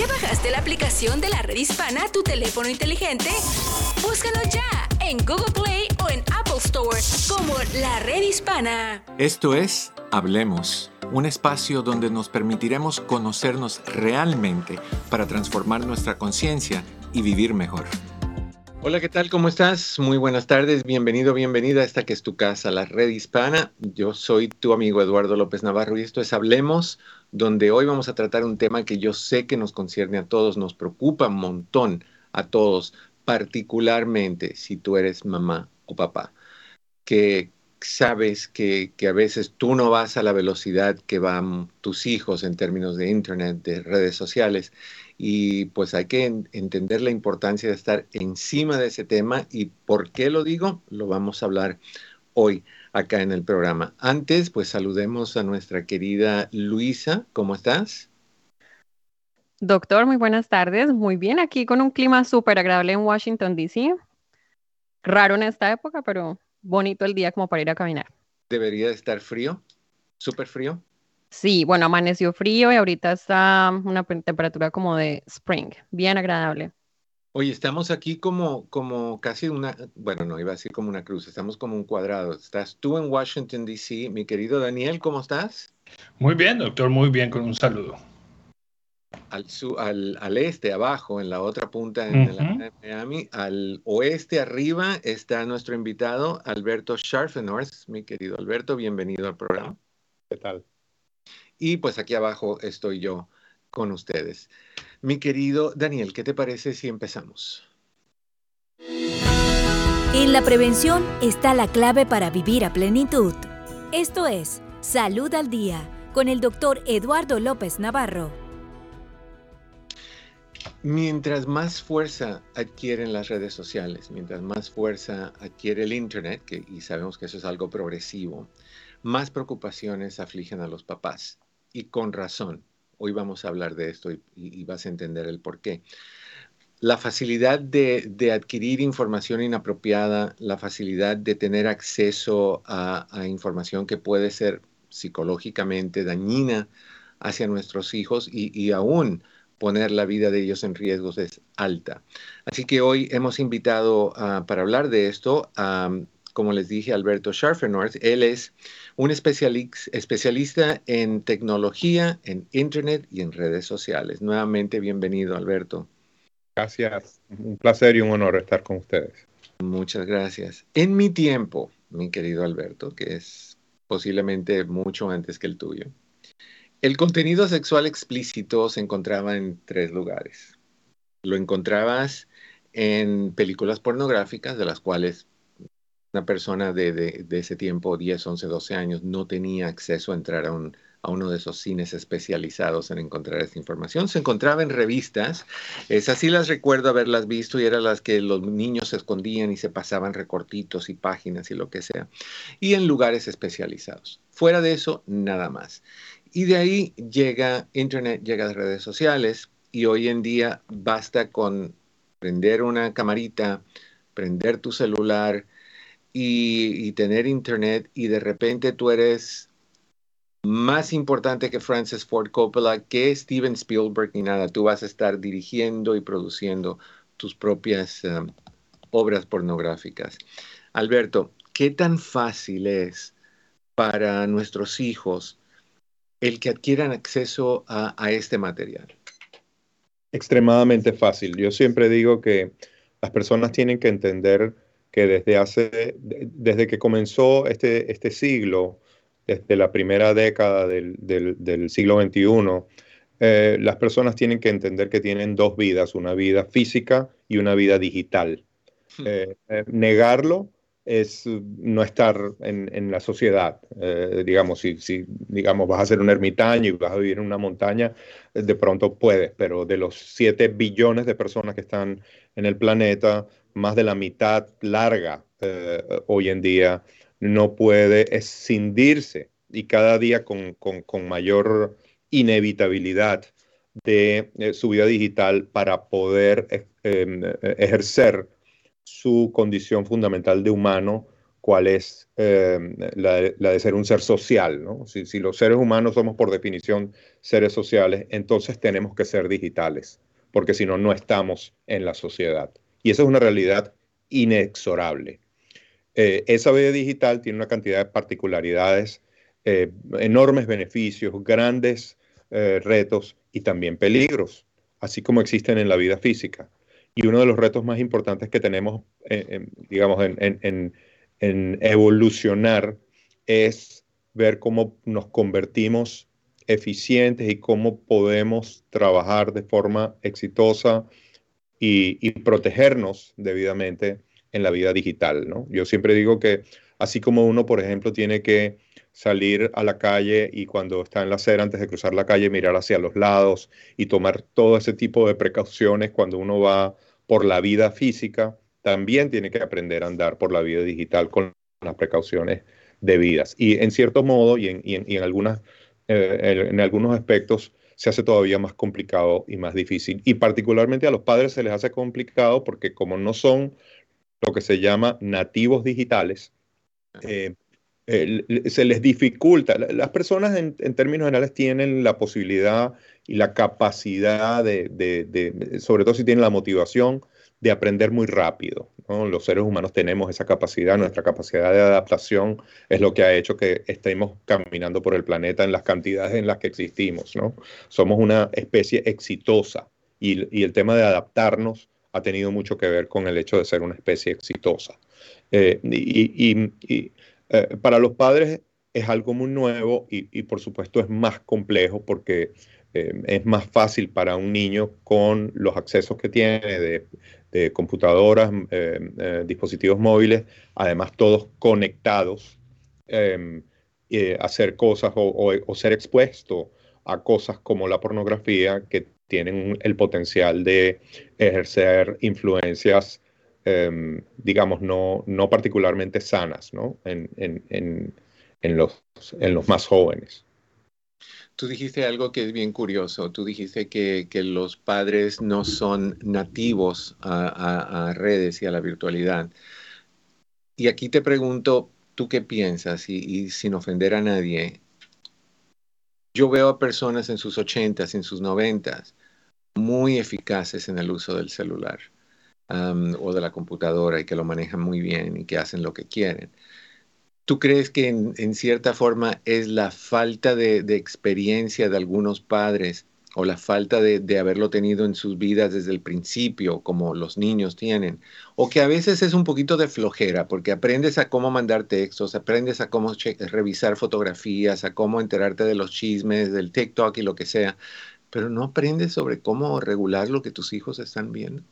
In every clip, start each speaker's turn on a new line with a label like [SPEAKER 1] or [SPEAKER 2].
[SPEAKER 1] ¿Ya bajaste la aplicación de la red hispana a tu teléfono inteligente? Búscanos ya en Google Play o en Apple Store como la red hispana.
[SPEAKER 2] Esto es Hablemos, un espacio donde nos permitiremos conocernos realmente para transformar nuestra conciencia y vivir mejor. Hola, ¿qué tal? ¿Cómo estás? Muy buenas tardes, bienvenido, bienvenida a esta que es tu casa, la red hispana. Yo soy tu amigo Eduardo López Navarro y esto es Hablemos, donde hoy vamos a tratar un tema que yo sé que nos concierne a todos, nos preocupa un montón a todos, particularmente si tú eres mamá o papá, que sabes que, que, a veces tú no vas a la velocidad que van tus hijos en términos de Internet, de redes sociales, y pues hay que entender la importancia de estar encima de ese tema y por qué lo digo, lo vamos a hablar hoy acá en el programa. Antes, pues saludemos a nuestra querida Luisa, ¿cómo estás?
[SPEAKER 3] Doctor, muy buenas tardes. Muy bien, aquí con un clima súper agradable en Washington, D.C. Raro en esta época, pero bonito el día como para ir a caminar.
[SPEAKER 2] ¿Debería estar frío? ¿Súper frío?
[SPEAKER 3] Sí, bueno, amaneció frío y ahorita está una temperatura como de spring, bien agradable.
[SPEAKER 2] Oye, estamos aquí como, como casi una, bueno, no iba a decir como una cruz, estamos como un cuadrado. Estás tú en Washington, D.C. Mi querido Daniel, ¿cómo estás?
[SPEAKER 4] Muy bien, doctor, muy bien, con un saludo.
[SPEAKER 2] Al, al, al este, abajo, en la otra punta en uh Miami, al oeste, arriba, está nuestro invitado, Alberto Scharfenhorst. Mi querido Alberto, bienvenido al programa.
[SPEAKER 5] ¿Qué tal?
[SPEAKER 2] Y pues aquí abajo estoy yo con ustedes. Mi querido Daniel, ¿qué te parece si empezamos?
[SPEAKER 1] En la prevención está la clave para vivir a plenitud. Esto es Salud al Día con el doctor Eduardo López Navarro.
[SPEAKER 2] Mientras más fuerza adquieren las redes sociales, mientras más fuerza adquiere el Internet, que, y sabemos que eso es algo progresivo, más preocupaciones afligen a los papás y con razón. Hoy vamos a hablar de esto y, vas a entender el por qué. La facilidad de, adquirir información inapropiada, la facilidad de tener acceso a, información que puede ser psicológicamente dañina hacia nuestros hijos y, aún poner la vida de ellos en riesgos es alta. Así que hoy hemos invitado para hablar de esto a, como les dije, Alberto Scharfenort. Él es un especialista en tecnología, en Internet y en redes sociales. Nuevamente, bienvenido, Alberto.
[SPEAKER 5] Gracias. Un placer y un honor estar con ustedes.
[SPEAKER 2] Muchas gracias. En mi tiempo, mi querido Alberto, que es posiblemente mucho antes que el tuyo, el contenido sexual explícito se encontraba en tres lugares. Lo encontrabas en películas pornográficas, de las cuales una persona de, de, ese tiempo, 10, 11, 12 años, no tenía acceso a entrar a, un, a uno de esos cines especializados en encontrar esta información. Se encontraba en revistas, es así las recuerdo haberlas visto y eran las que los niños se escondían y se pasaban recortitos y páginas y lo que sea, y en lugares especializados. Fuera de eso, nada más. Y de ahí llega Internet, llega las redes sociales y hoy en día basta con prender una camarita, prender tu celular, y, tener internet y de repente tú eres más importante que Francis Ford Coppola, que Steven Spielberg ni nada. Tú vas a estar dirigiendo y produciendo tus propias um, obras pornográficas. Alberto, ¿qué tan fácil es para nuestros hijos el que adquieran acceso a este material?
[SPEAKER 5] Extremadamente fácil. Yo siempre digo que las personas tienen que entender que desde hace, desde que comenzó este, este siglo, desde la primera década del, del, siglo XXI, eh, las personas tienen que entender que tienen dos vidas, una vida física y una vida digital. Hmm. Eh, eh, negarlo es no estar en, en la sociedad. digamos, si, si, digamos, vas a ser un ermitaño y vas a vivir en una montaña, de pronto puedes, pero de los 7 billones de personas que están en el planeta, más de la mitad larga eh, hoy en día no puede escindirse y cada día con, mayor inevitabilidad de eh, su vida digital para poder eh, em, ejercer su condición fundamental de humano cuál es em, la, de ser un ser social. ¿no? Si, si, los seres humanos somos por definición seres sociales, entonces tenemos que ser digitales, porque si no, no estamos en la sociedad. Y esa es una realidad inexorable. Eh, esa vida digital tiene una cantidad de particularidades, eh, enormes beneficios, grandes eh, retos y también peligros, así como existen en la vida física. Y uno de los retos más importantes que tenemos, digamos, en, en evolucionar es ver cómo nos convertimos eficientes y cómo podemos trabajar de forma exitosa y, protegernos debidamente en la vida digital. ¿no? Yo siempre digo que así como uno, por ejemplo, tiene que salir a la calle y cuando está en la acera, antes de cruzar la calle, mirar hacia los lados y tomar todo ese tipo de precauciones cuando uno va por la vida física, también tiene que aprender a andar por la vida digital con las precauciones debidas. Y en cierto modo y en, en, algunas, eh, en algunos aspectos se hace todavía más complicado y más difícil. Y particularmente a los padres se les hace complicado porque como no son lo que se llama nativos digitales, eh, se les dificulta. Las personas en, términos generales tienen la posibilidad y la capacidad de, de, sobre todo si tienen la motivación, de aprender muy rápido. Los seres humanos tenemos esa capacidad, nuestra capacidad de adaptación es lo que ha hecho que estemos caminando por el planeta en las cantidades en las que existimos. Somos una especie exitosa y, el tema de adaptarnos ha tenido mucho que ver con el hecho de ser una especie exitosa. Eh, y, eh, para los padres es algo muy nuevo y, por supuesto es más complejo porque eh, es más fácil para un niño con los accesos que tiene de computadoras, eh, eh, dispositivos móviles, además todos conectados, em, hacer cosas o, ser expuesto a cosas como la pornografía que tienen el potencial de ejercer influencias, em, digamos, no, no, particularmente sanas ¿no? En, en, los, en los más jóvenes.
[SPEAKER 2] Tú dijiste algo que es bien curioso. Tú dijiste que, los padres no son nativos a, redes y a la virtualidad. Y aquí te pregunto, ¿tú qué piensas? Y, sin ofender a nadie, yo veo a personas en sus ochentas, en sus noventas, muy eficaces en el uso del celular o de la computadora y que lo manejan muy bien y que hacen lo que quieren. ¿Tú crees que en, cierta forma es la falta de, experiencia de algunos padres o la falta de, haberlo tenido en sus vidas desde el principio, como los niños tienen? O que a veces es un poquito de flojera, porque aprendes a cómo mandar textos, aprendes a cómo revisar fotografías, a cómo enterarte de los chismes, del TikTok y lo que sea, pero no aprendes sobre cómo regular lo que tus hijos están viendo.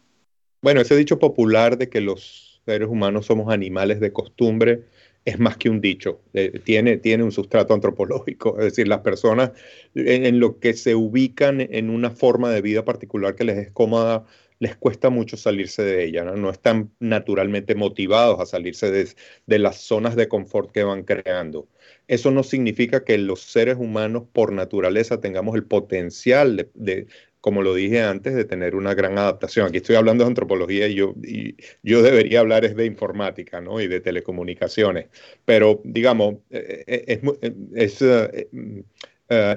[SPEAKER 5] Bueno, ese dicho popular de que los seres humanos somos animales de costumbre, es más que un dicho, eh, tiene, tiene un sustrato antropológico, es decir, las personas en, lo que se ubican en una forma de vida particular que les es cómoda, les cuesta mucho salirse de ella, no, están naturalmente motivados a salirse de, de, las zonas de confort que van creando. Eso no significa que los seres humanos por naturaleza tengamos el potencial de, como lo dije antes, de tener una gran adaptación. Aquí estoy hablando de antropología y yo, yo debería hablar es de informática ¿no? y de telecomunicaciones. Pero, digamos, es, es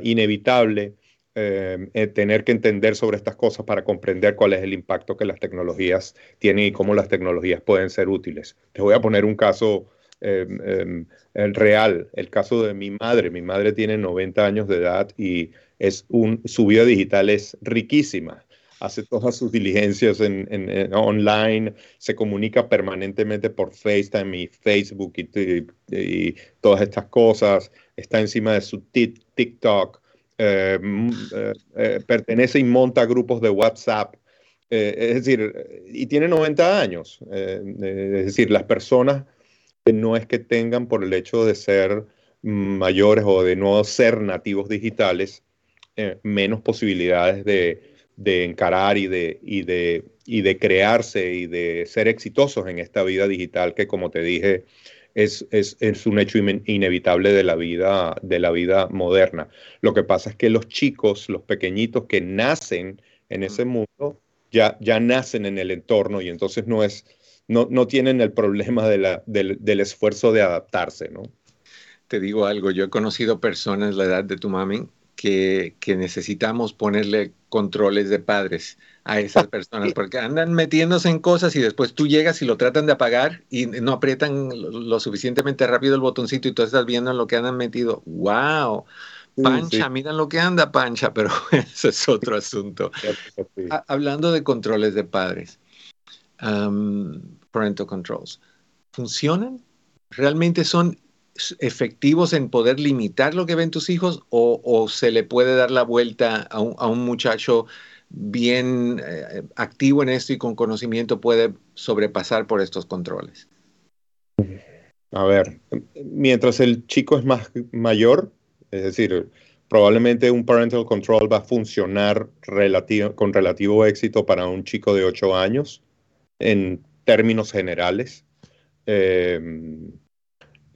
[SPEAKER 5] inevitable tener que entender sobre estas cosas para comprender cuál es el impacto que las tecnologías tienen y cómo las tecnologías pueden ser útiles. Te voy a poner un caso em, em, real, el caso de mi madre. Mi madre tiene 90 años de edad y es su vida digital es riquísima. Hace todas sus diligencias en, online, se comunica permanentemente por FaceTime y Facebook y, todas estas cosas. Está encima de su TikTok. Eh, eh, eh, pertenece y monta grupos de WhatsApp. es decir, y tiene 90 años. es decir, las personas no es que tengan por el hecho de ser mayores o de no ser nativos digitales, eh, menos posibilidades de, encarar y de, y, de, y de crearse y de ser exitosos en esta vida digital que, como te dije, es, es, un hecho inevitable de la, vida, de la vida moderna. Lo que pasa es que los chicos, los pequeñitos que nacen en ese mundo, ya, ya nacen en el entorno y entonces no es, no, no tienen el problema de la, del, del esfuerzo de adaptarse, ¿no?
[SPEAKER 2] Te digo algo, yo he conocido personas la edad de tu mami que, que necesitamos ponerle controles de padres a esas personas, porque andan metiéndose en cosas y después tú llegas y lo tratan de apagar y no aprietan lo suficientemente rápido el botoncito y tú estás viendo lo que andan metido. ¡Wow! Pancha, miren lo que anda Pancha, pero eso es otro asunto. Hablando de controles de padres, parental controls, ¿funcionan? ¿Realmente son efectivos en poder limitar lo que ven tus hijos o, se le puede dar la vuelta a un, muchacho bien eh, activo en esto y con conocimiento puede sobrepasar por estos controles?
[SPEAKER 5] A ver, mientras el chico es más mayor, es decir, probablemente un parental control va a funcionar con relativo éxito para un chico de 8 años en términos generales. Em,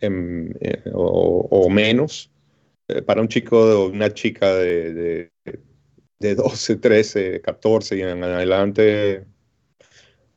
[SPEAKER 5] em, eh, o, menos. Eh, para un chico o una chica de, de, 12, 13, 14 y en adelante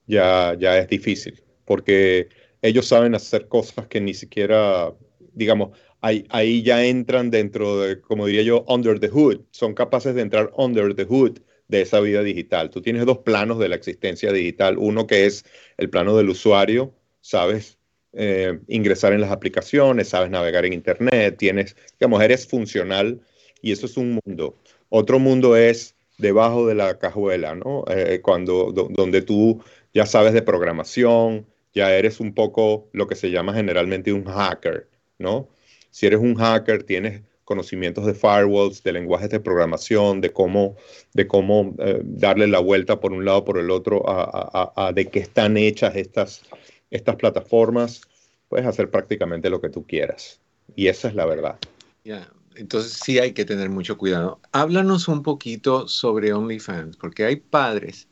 [SPEAKER 5] ya, ya es difícil, porque ellos saben hacer cosas que ni siquiera, digamos, ahí, ya entran dentro de, como diría yo, under the hood. Son capaces de entrar under the hood de esa vida digital. Tú tienes dos planos de la existencia digital. Uno que es el plano del usuario, sabes eh, ingresar en las aplicaciones, sabes navegar en Internet, tienes, digamos, eres funcional y eso es un mundo. Otro mundo es debajo de la cajuela, ¿no? Eh, cuando, donde tú ya sabes de programación, ya eres un poco lo que se llama generalmente un hacker, ¿no? Si eres un hacker, tienes conocimientos de firewalls, de lenguajes de programación, de cómo, de cómo eh, darle la vuelta por un lado por el otro a, de qué están hechas estas, estas plataformas, puedes hacer prácticamente lo que tú quieras. Y esa es la verdad.
[SPEAKER 2] Ya, entonces sí hay que tener mucho cuidado. Háblanos un poquito sobre OnlyFans, porque hay padres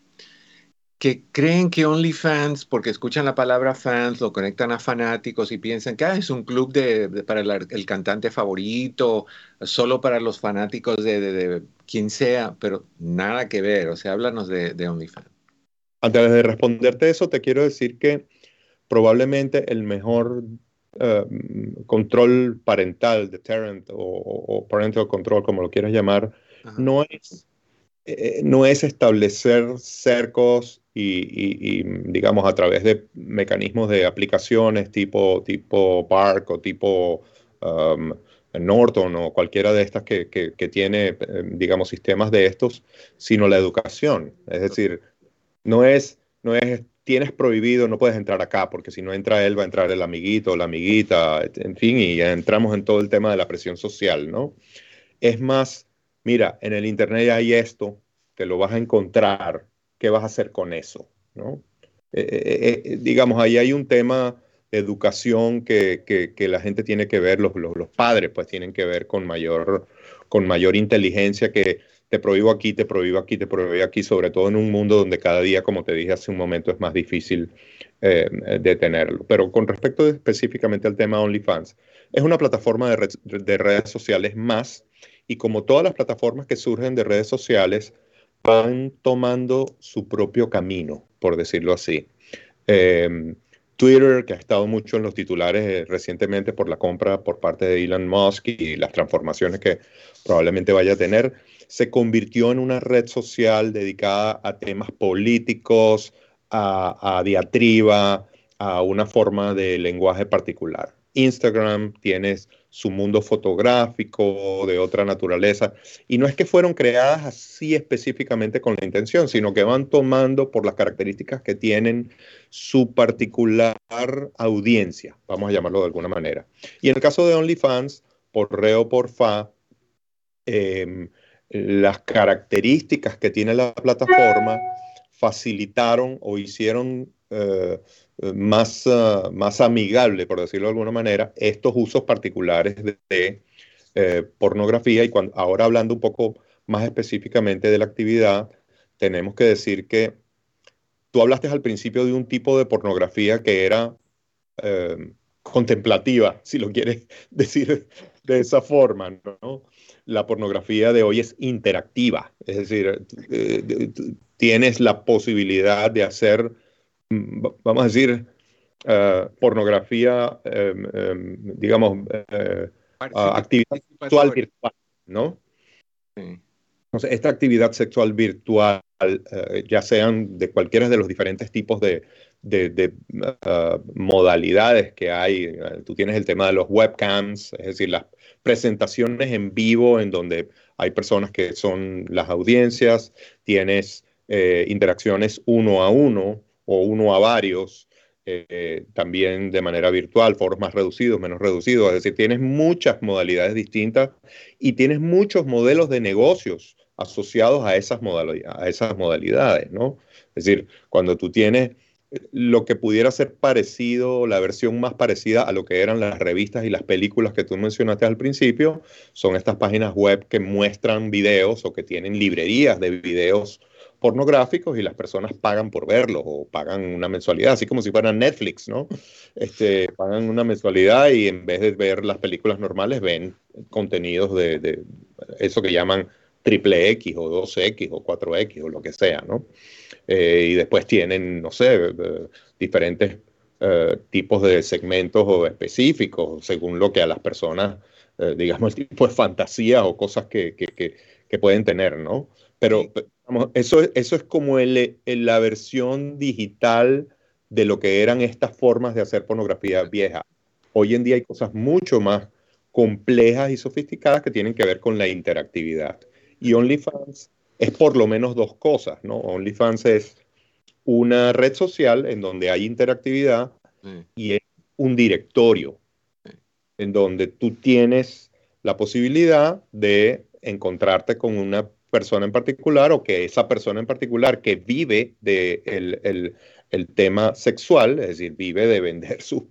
[SPEAKER 2] que creen que OnlyFans, porque escuchan la palabra fans, lo conectan a fanáticos y piensan que ah, es un club de, para el, cantante favorito, solo para los fanáticos de, quien sea, pero nada que ver. O sea, háblanos de, OnlyFans.
[SPEAKER 5] Antes de responderte eso, te quiero decir que probablemente el mejor eh, control parental, deterrent o, o, parental control, como lo quieras llamar, no es, eh, no es establecer cercos y, digamos, a través de mecanismos de aplicaciones tipo, tipo Park o tipo um, Norton o cualquiera de estas que, que, tiene, eh, digamos, sistemas de estos, sino la educación. Es decir, no es, no es, tienes prohibido, no puedes entrar acá, porque si no entra él, va a entrar el amiguito o la amiguita, en fin, y entramos en todo el tema de la presión social, ¿no? Es más, mira, en el Internet hay esto, te lo vas a encontrar, ¿qué vas a hacer con eso? ¿no? Eh, eh, eh, digamos, ahí hay un tema de educación que, que, la gente tiene que ver, los, los, padres pues tienen que ver con mayor, con mayor inteligencia que te prohíbo aquí, te prohíbo aquí, te prohíbo aquí, sobre todo en un mundo donde cada día, como te dije hace un momento, es más difícil detenerlo. Pero con respecto específicamente al tema OnlyFans, es una plataforma de, de redes sociales más y como todas las plataformas que surgen de redes sociales, van tomando su propio camino, por decirlo así. Em, Twitter, que ha estado mucho en los titulares eh, recientemente por la compra por parte de Elon Musk y las transformaciones que probablemente vaya a tener, se convirtió en una red social dedicada a temas políticos, a diatriba, a una forma de lenguaje particular. Instagram tienes su mundo fotográfico de otra naturaleza. Y no es que fueron creadas así específicamente con la intención, sino que van tomando por las características que tienen su particular audiencia, vamos a llamarlo de alguna manera. Y en el caso de OnlyFans, por re o por fa, em, las características que tiene la plataforma facilitaron o hicieron eh, más, ah, más amigable, por decirlo de alguna manera, estos usos particulares de, eh, pornografía. Y cuando, ahora hablando un poco más específicamente de la actividad, tenemos que decir que tú hablaste al principio de un tipo de pornografía que era eh, contemplativa, si lo quieres decir de esa forma, ¿no? La pornografía de hoy es interactiva, es decir, tienes la posibilidad de hacer vamos a decir, uh, pornografía, um, um, digamos, uh, actividad sexual virtual, ¿no? Sí. Entonces, esta actividad sexual virtual, uh, ya sean de cualquiera de los diferentes tipos de, de, de modalidades que hay, tú tienes el tema de los webcams, es decir, las presentaciones en vivo en donde hay personas que son las audiencias, tienes eh, interacciones uno a uno o uno a varios, eh, también de manera virtual, foros más reducidos, menos reducidos, es decir, tienes muchas modalidades distintas y tienes muchos modelos de negocios asociados a esas, a esas modalidades, ¿no? Es decir, cuando tú tienes lo que pudiera ser parecido, la versión más parecida a lo que eran las revistas y las películas que tú mencionaste al principio, son estas páginas web que muestran videos o que tienen librerías de videos pornográficos y las personas pagan por verlos o pagan una mensualidad, así como si fueran Netflix, ¿no? Este, pagan una mensualidad y en vez de ver las películas normales ven contenidos de, eso que llaman triple X o 2X o 4X o lo que sea, ¿no? Eh, y después tienen, no sé, eh, diferentes eh, tipos de segmentos o específicos según lo que a las personas, digamos, el tipo de fantasía o cosas que, pueden tener, ¿no? Pero eso, eso es como el, la versión digital de lo que eran estas formas de hacer pornografía vieja. Hoy en día hay cosas mucho más complejas y sofisticadas que tienen que ver con la interactividad. Y OnlyFans es por lo menos dos cosas, ¿no? OnlyFans es una red social en donde hay interactividad y es un directorio en donde tú tienes la posibilidad de encontrarte con una persona en particular o que esa persona en particular que vive de el, tema sexual, es decir, vive de vender sus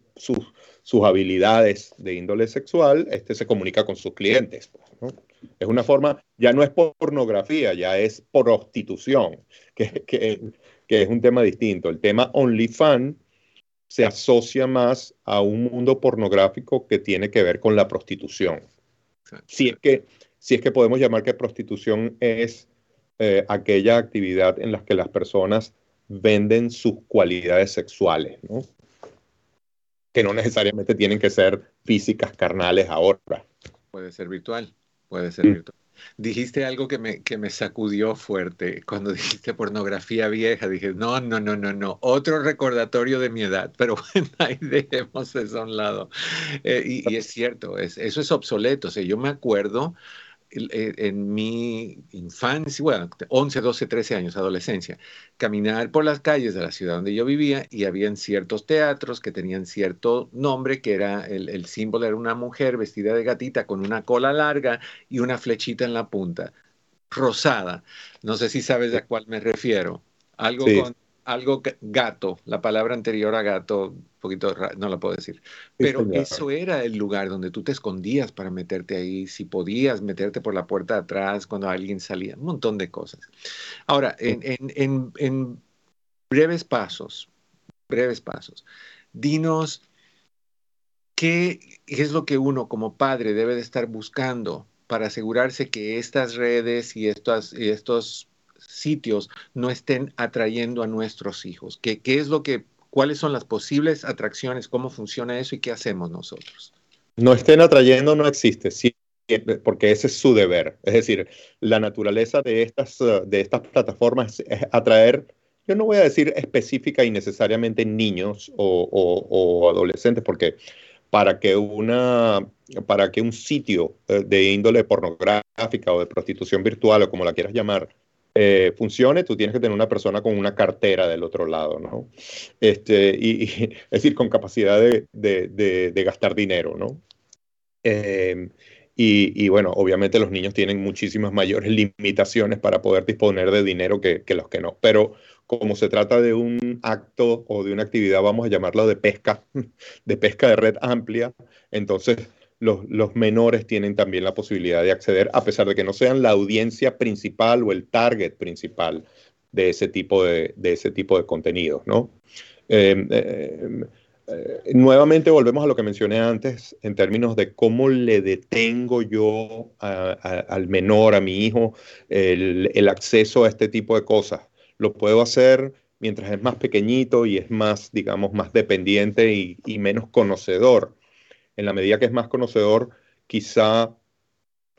[SPEAKER 5] sus habilidades de índole sexual, este se comunica con sus clientes. ¿no? Es una forma, ya no es pornografía, ya es prostitución, que, que, que es un tema distinto. El tema OnlyFans se asocia más a un mundo pornográfico que tiene que ver con la prostitución. Si es que, si es que podemos llamar que prostitución es eh, aquella actividad en la que las personas venden sus cualidades sexuales, ¿no? que no necesariamente tienen que ser físicas, carnales ahora.
[SPEAKER 2] Puede ser virtual. Puede ser mm. Dijiste algo que me, que me sacudió fuerte. Cuando dijiste pornografía vieja, dije, no, no, no, no, no. Otro recordatorio de mi edad. Pero bueno, ahí dejemos eso a un lado. Eh, y, es cierto, es, eso es obsoleto. O sea, yo me acuerdo en mi infancia, bueno, 11, 12, 13 años, adolescencia, caminar por las calles de la ciudad donde yo vivía y habían ciertos teatros que tenían cierto nombre, que era el, el símbolo era una mujer vestida de gatita con una cola larga y una flechita en la punta, rosada. No sé si sabes a cuál me refiero. Algo con algo gato, la palabra anterior a gato, un poquito no la puedo decir, pero eso era el lugar donde tú te escondías para meterte ahí, si podías meterte por la puerta de atrás cuando alguien salía, un montón de cosas. Ahora, en, breves pasos, breves pasos, dinos qué es lo que uno como padre debe de estar buscando para asegurarse que estas redes y, estas, y estos sitios no estén atrayendo a nuestros hijos? ¿Qué, qué es lo que, cuáles son las posibles atracciones, cómo funciona eso y qué hacemos nosotros?
[SPEAKER 5] No estén atrayendo no existe, sí, porque ese es su deber. Es decir, la naturaleza de estas, de estas plataformas es atraer, yo no voy a decir específica y necesariamente niños o, adolescentes, porque para que, una, para que un sitio eh, de índole pornográfica o de prostitución virtual o como la quieras llamar, eh, funcione, tú tienes que tener una persona con una cartera del otro lado, ¿no? Este, y, es decir, con capacidad de, de, gastar dinero, ¿no? Em, y, bueno, obviamente los niños tienen muchísimas mayores limitaciones para poder disponer de dinero que, que, los que no. Pero como se trata de un acto o de una actividad, vamos a llamarlo de pesca, de pesca de red amplia, entonces los, menores tienen también la posibilidad de acceder, a pesar de que no sean la audiencia principal o el target principal de ese tipo de, de ese tipo de contenidos, ¿no? Em, em, eh, nuevamente volvemos a lo que mencioné antes en términos de cómo le detengo yo al menor, a mi hijo, el, el, acceso a este tipo de cosas. Lo puedo hacer mientras es más pequeñito y es más, digamos, más dependiente y, menos conocedor. En la medida que es más conocedor, quizá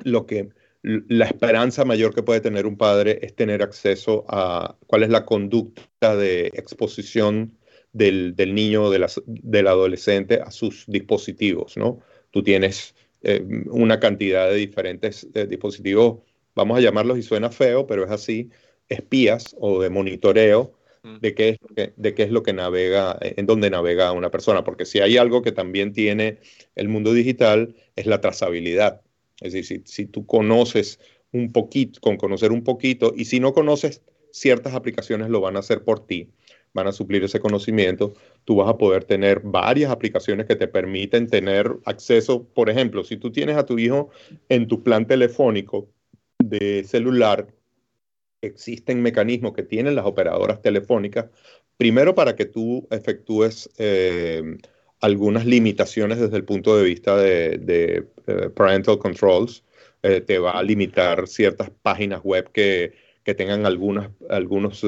[SPEAKER 5] lo que la esperanza mayor que puede tener un padre es tener acceso a cuál es la conducta de exposición del, niño o del adolescente a sus dispositivos, ¿no? Tú tienes eh, una cantidad de diferentes eh, dispositivos, vamos a llamarlos y suena feo, pero es así, espías o de monitoreo de qué, es, de qué es lo que navega, en dónde navega una persona, porque si hay algo que también tiene el mundo digital es la trazabilidad. Es decir, si, si tú conoces un poquito, con conocer un poquito, y si no conoces ciertas aplicaciones lo van a hacer por ti, van a suplir ese conocimiento, tú vas a poder tener varias aplicaciones que te permiten tener acceso, por ejemplo, si tú tienes a tu hijo en tu plan telefónico de celular, existen mecanismos que tienen las operadoras telefónicas, primero para que tú efectúes eh, algunas limitaciones desde el punto de vista de, eh, parental controls, eh, te va a limitar ciertas páginas web que, que tengan algunas, algunos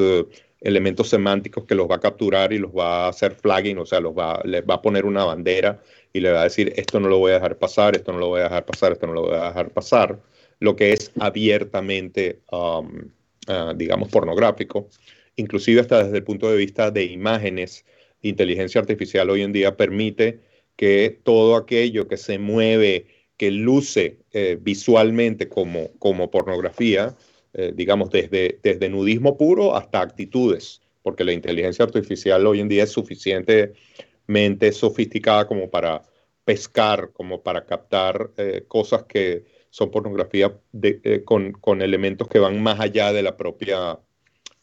[SPEAKER 5] elementos semánticos que los va a capturar y los va a hacer flagging, o sea, los va, les va a poner una bandera y le va a decir, esto no lo voy a dejar pasar, esto no lo voy a dejar pasar, esto no lo voy a dejar pasar, lo que es abiertamente um, Ah, digamos, pornográfico, inclusive hasta desde el punto de vista de imágenes, inteligencia artificial hoy en día permite que todo aquello que se mueve, que luce eh, visualmente como, como pornografía, eh, digamos, desde, desde nudismo puro hasta actitudes, porque la inteligencia artificial hoy en día es suficientemente sofisticada como para pescar, como para captar eh, cosas que son pornografía eh, con, elementos que van más allá de la propia,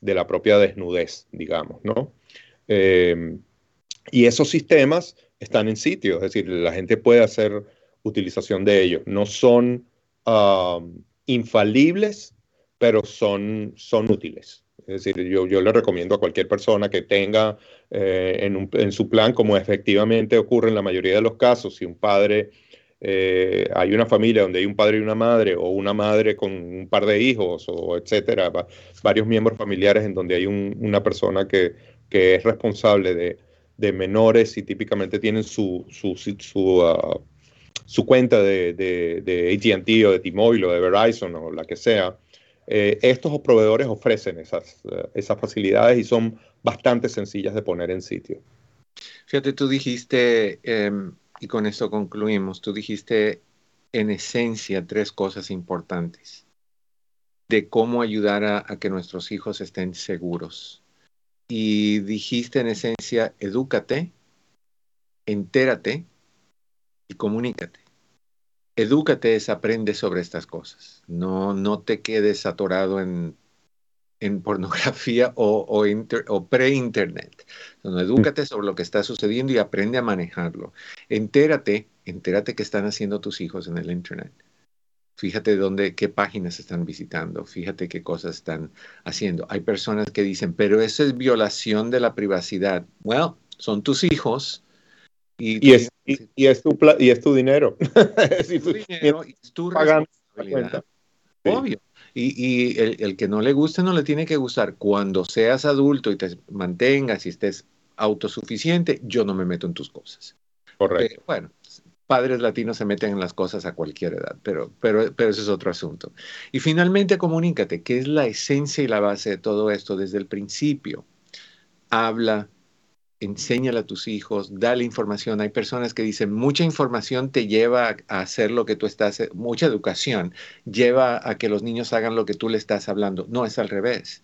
[SPEAKER 5] de la propia desnudez, digamos, ¿no? Em, y esos sistemas están en sitio, es decir, la gente puede hacer utilización de ellos. No son infalibles, pero son, son útiles. Es decir, yo, yo le recomiendo a cualquier persona que tenga eh, en, en, su plan, como efectivamente ocurre en la mayoría de los casos, si un padre eh, hay una familia donde hay un padre y una madre, o una madre con un par de hijos, o etcétera, varios miembros familiares en donde hay una persona que, es responsable de, menores y típicamente tienen su, su, su, ah, cuenta de, de, ATT o de T-Mobile o de Verizon o la que sea. Eh, estos proveedores ofrecen esas, eh, esas facilidades y son bastante sencillas de poner en sitio.
[SPEAKER 2] Fíjate, tú dijiste em, y con esto concluimos, tú dijiste en esencia tres cosas importantes de cómo ayudar a, que nuestros hijos estén seguros. Y dijiste en esencia, edúcate, entérate y comunícate. Edúcate es aprende sobre estas cosas. No, no te quedes atorado en en pornografía o, o, pre-internet. No, edúcate sobre lo que está sucediendo y aprende a manejarlo. Entérate, entérate qué están haciendo tus hijos en el internet. Fíjate dónde, qué páginas están visitando, fíjate qué cosas están haciendo. Hay personas que dicen, pero eso es violación de la privacidad. Well, son tus hijos.
[SPEAKER 5] Y, es, y, es, tu, y es tu dinero.
[SPEAKER 2] es tu dinero y es tu responsabilidad. Obvio. Y, el, que no le guste no le tiene que gustar. Cuando seas adulto y te mantengas y estés autosuficiente, yo no me meto en tus cosas.
[SPEAKER 5] Correcto.
[SPEAKER 2] Eh, bueno, padres latinos se meten en las cosas a cualquier edad, pero, pero, pero ese es otro asunto. Y finalmente, comunícate, que es la esencia y la base de todo esto desde el principio. Habla, enséñale a tus hijos, dale información. Hay personas que dicen, mucha información te lleva a hacer lo que tú estás, mucha educación lleva a que los niños hagan lo que tú le estás hablando. No, es al revés.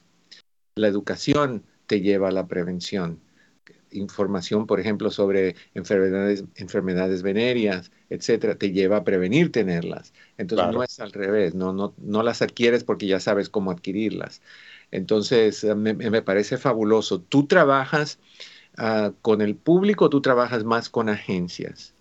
[SPEAKER 2] La educación te lleva a la prevención. Información, por ejemplo, sobre enfermedades, enfermedades venéreas, etcétera, te lleva a prevenir tenerlas. Entonces no es al revés, no, no, no las adquieres porque ya sabes cómo adquirirlas. Entonces, me, me parece fabuloso. Tú trabajas Ah, con el público tú trabajas más con agencias?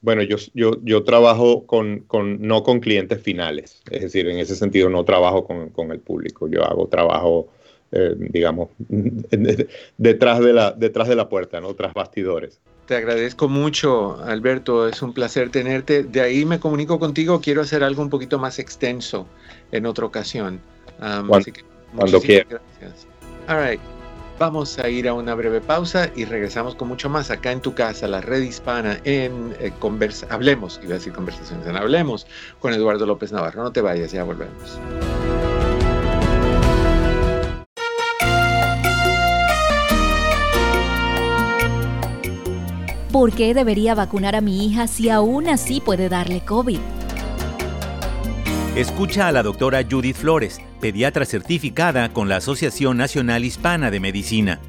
[SPEAKER 5] Bueno, yo, yo, yo trabajo con, con, no con clientes finales, es decir, en ese sentido no trabajo con, con el público, yo hago trabajo, eh, digamos, detrás de, la, detrás de la puerta, ¿no? tras bastidores.
[SPEAKER 2] Te agradezco mucho, Alberto, es un placer tenerte. De ahí me comunico contigo, quiero hacer algo un poquito más extenso en otra ocasión.
[SPEAKER 5] cuando, quieras.
[SPEAKER 2] Gracias. All right. Vamos a ir a una breve pausa y regresamos con mucho más acá en tu casa, la red hispana en eh, conversa, Hablemos, iba a decir conversaciones en Hablemos con Eduardo López Navarro. No te vayas, ya volvemos.
[SPEAKER 6] ¿Por qué debería vacunar a mi hija si aún así puede darle COVID?
[SPEAKER 7] Escucha a la doctora Judith Flores, pediatra certificada con la Asociación Nacional Hispana de Medicina.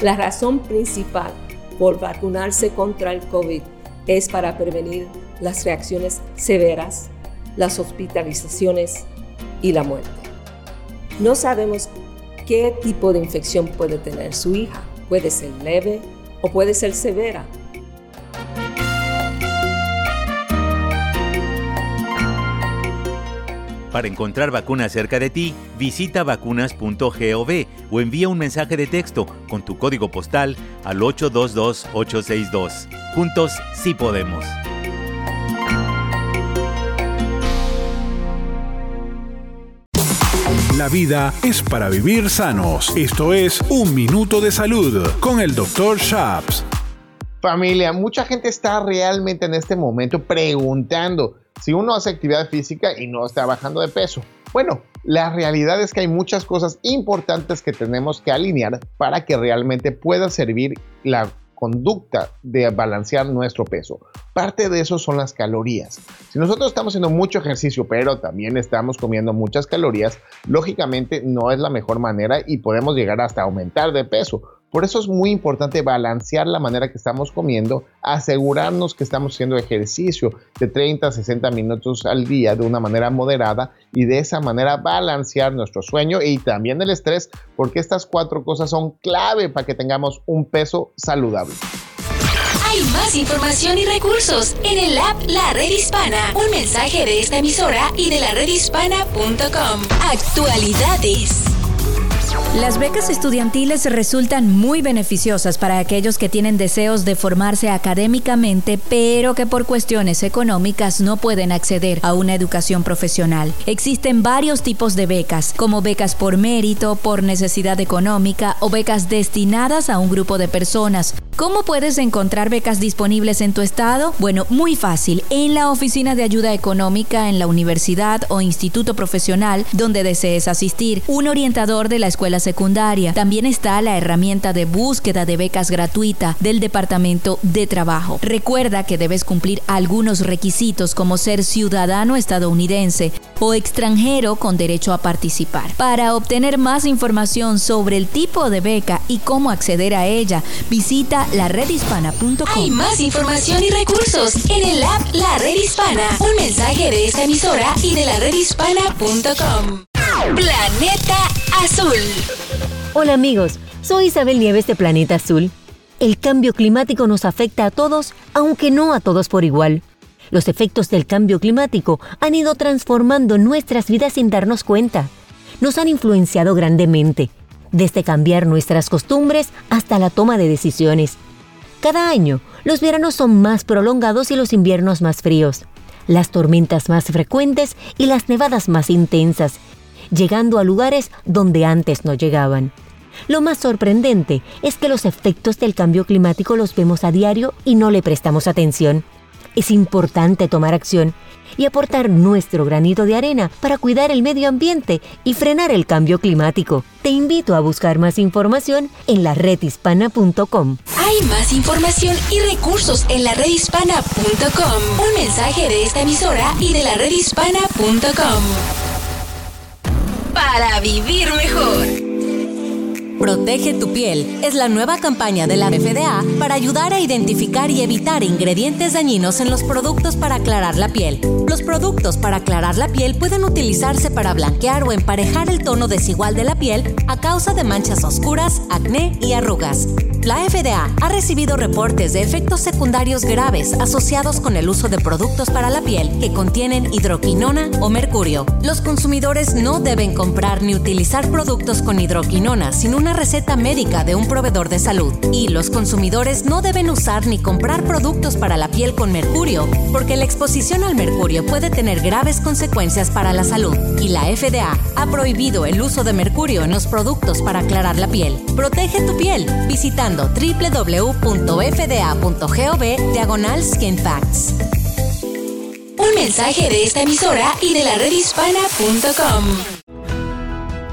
[SPEAKER 8] La razón principal por vacunarse contra el COVID es para prevenir las reacciones severas, las hospitalizaciones y la muerte. No sabemos qué tipo de infección puede tener su hija. Puede ser leve o puede ser severa.
[SPEAKER 7] Para encontrar vacunas cerca de ti, visita vacunas.gov o envía un mensaje de texto con tu código postal al 822-862. Juntos sí podemos.
[SPEAKER 9] La vida es para vivir sanos. Esto es Un Minuto de Salud con el Dr. Shaps.
[SPEAKER 10] Familia, mucha gente está realmente en este momento preguntando si uno hace actividad física y no está bajando de peso. Bueno, la realidad es que hay muchas cosas importantes que tenemos que alinear para que realmente pueda servir la conducta de balancear nuestro peso. Parte de eso son las calorías. Si nosotros estamos haciendo mucho ejercicio, pero también estamos comiendo muchas calorías, lógicamente no es la mejor manera y podemos llegar hasta aumentar de peso. Por eso es muy importante balancear la manera que estamos comiendo, asegurarnos que estamos haciendo ejercicio de 30 a 60 minutos al día de una manera moderada y de esa manera balancear nuestro sueño y también el estrés, porque estas cuatro cosas son clave para que tengamos un peso saludable.
[SPEAKER 1] Hay más información y recursos en el app La Red Hispana. Un mensaje de esta emisora y de la redhispana.com. Actualidades.
[SPEAKER 6] Las becas estudiantiles resultan muy beneficiosas para aquellos que tienen deseos de formarse académicamente, pero que por cuestiones económicas no pueden acceder a una educación profesional. Existen varios tipos de becas, como becas por mérito, por necesidad económica o becas destinadas a un grupo de personas. ¿Cómo puedes encontrar becas disponibles en tu estado? Bueno, muy fácil. En la oficina de ayuda económica en la universidad o instituto profesional donde desees asistir, un orientador de la escuela secundaria. También está la herramienta de búsqueda de becas gratuita del Departamento de Trabajo. Recuerda que debes cumplir algunos requisitos como ser ciudadano estadounidense o extranjero con derecho a participar. Para obtener más información sobre el tipo de beca y cómo acceder a ella, visita laredhispana.com.
[SPEAKER 1] Hay más información y recursos en el app La Red Hispana. Un mensaje de esta emisora y de la redhispana.com. Planeta Azul.
[SPEAKER 11] Hola amigos, soy Isabel Nieves de Planeta Azul. El cambio climático nos afecta a todos, aunque no a todos por igual. Los efectos del cambio climático han ido transformando nuestras vidas sin darnos cuenta. Nos han influenciado grandemente, desde cambiar nuestras costumbres hasta la toma de decisiones. Cada año, los veranos son más prolongados y los inviernos más fríos, las tormentas más frecuentes y las nevadas más intensas, llegando a lugares donde antes no llegaban. Lo más sorprendente es que los efectos del cambio climático los vemos a diario y no le prestamos atención. Es importante tomar acción y aportar nuestro granito de arena para cuidar el medio ambiente y frenar el cambio climático. Te invito a buscar más información en la redhispana.com.
[SPEAKER 1] Hay más información y recursos en la redhispana.com. Un mensaje de esta emisora y de la redhispana.com. Para vivir mejor.
[SPEAKER 12] Protege tu piel es la nueva campaña de la FDA para ayudar a identificar y evitar ingredientes dañinos en los productos para aclarar la piel. Los productos para aclarar la piel pueden utilizarse para blanquear o emparejar el tono desigual de la piel a causa de manchas oscuras, acné y arrugas. La FDA ha recibido reportes de efectos secundarios graves asociados con el uso de productos para la piel que contienen hidroquinona o mercurio. Los consumidores no deben comprar ni utilizar productos con hidroquinona sin una receta médica de un proveedor de salud. Y los consumidores no deben usar ni comprar productos para la piel con mercurio, porque la exposición al mercurio puede tener graves consecuencias para la salud. Y la FDA ha prohibido el uso de mercurio en los productos para aclarar la piel. Protege tu piel visitando www.fda.gov diagonal skin facts.
[SPEAKER 1] Un mensaje de esta emisora y de la redhispana.com.